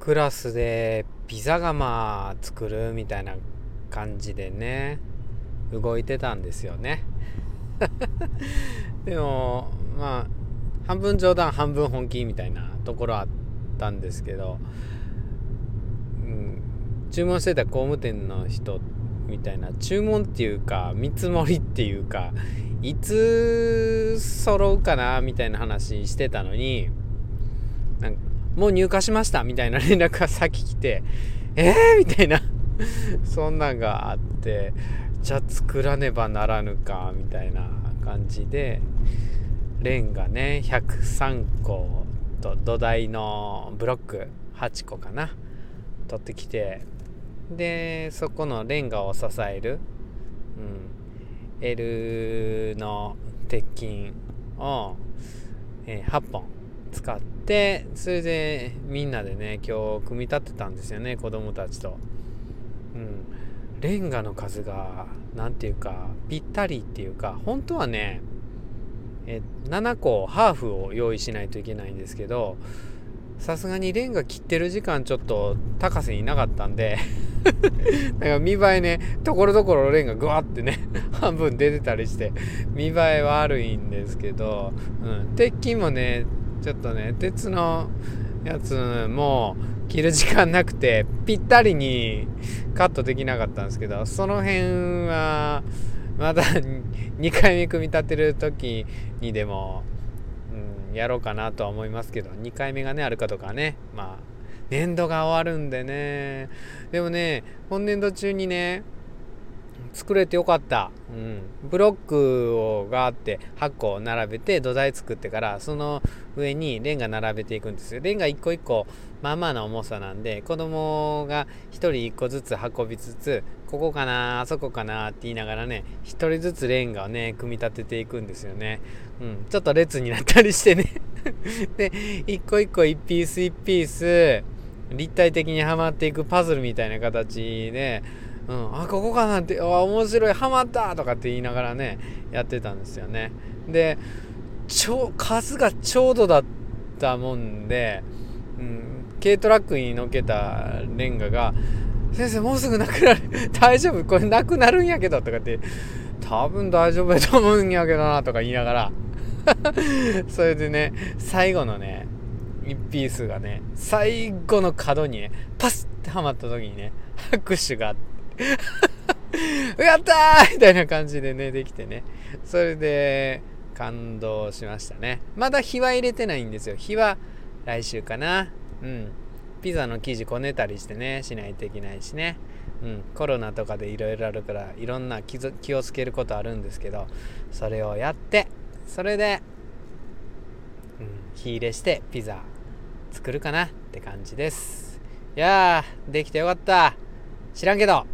クラスでピザ窯作るみたいな感じでね動いてたんですよね。でもまあ半分冗談半分本気みたいなところあったんですけど、うん、注文してた工務店の人みたいな注文っていうか見積もりっていうかいつ揃うかなみたいな話してたのになんかもう入荷しましたみたいな連絡が先来てえー、みたいな。そんなんがあってじゃあ作らねばならぬかみたいな感じでレンガね103個と土台のブロック8個かな。取ってきてでそこのレンガを支える、うん、L の鉄筋を、えー、8本使ってそれでみんなでね今日組み立てたんですよね子供たちと。うん、レンガの数が何ていうかぴったりっていうか本当はねえ7個ハーフを用意しないといけないんですけどさすがにレンガ切ってる時間ちょっと高瀬にいなかったんでだから見栄えねところどころレンガグワってね半分出てたりして見栄えは悪いんですけど、うん、鉄筋もねちょっとね鉄のやつも着る時間なくてぴったりにカットできなかったんですけどその辺はまた2 回目組み立てる時にでも、うん、やろうかなとは思いますけど2回目がねあるかとかねまあ年度が終わるんでね。でもね本年度中にね作れてよかった、うん、ブロックをがあって8個並べて土台作ってからその上にレンガ並べていくんですよ。レンガ1個1個まあまあな重さなんで子供が1人1個ずつ運びつつここかなあそこかなって言いながらね1人ずつレンガをね組み立てていくんですよね、うん、ちょっと列になったりしてね。で1個1個1ピース1ピース立体的にはまっていくパズルみたいな形でうん、あここかなってあ面白いハマったとかって言いながらねやってたんですよね。でちょ数がちょうどだったもんで、うん、軽トラックに乗っけたレンガが「先生もうすぐなくなる 大丈夫？これなくなるんやけど」とかって「多分大丈夫やと思うんやけどな」とか言いながら それでね最後のね1ピースがね最後の角にねパスってはまった時にね拍手があって やったーみたいな感じでね、できてね。それで、感動しましたね。まだ日は入れてないんですよ。日は来週かな。うん。ピザの生地こねたりしてね、しないといけないしね。うん。コロナとかでいろいろあるから、いろんな気をつけることあるんですけど、それをやって、それで、うん、火入れしてピザ作るかなって感じです。いやー、できてよかった。知らんけど。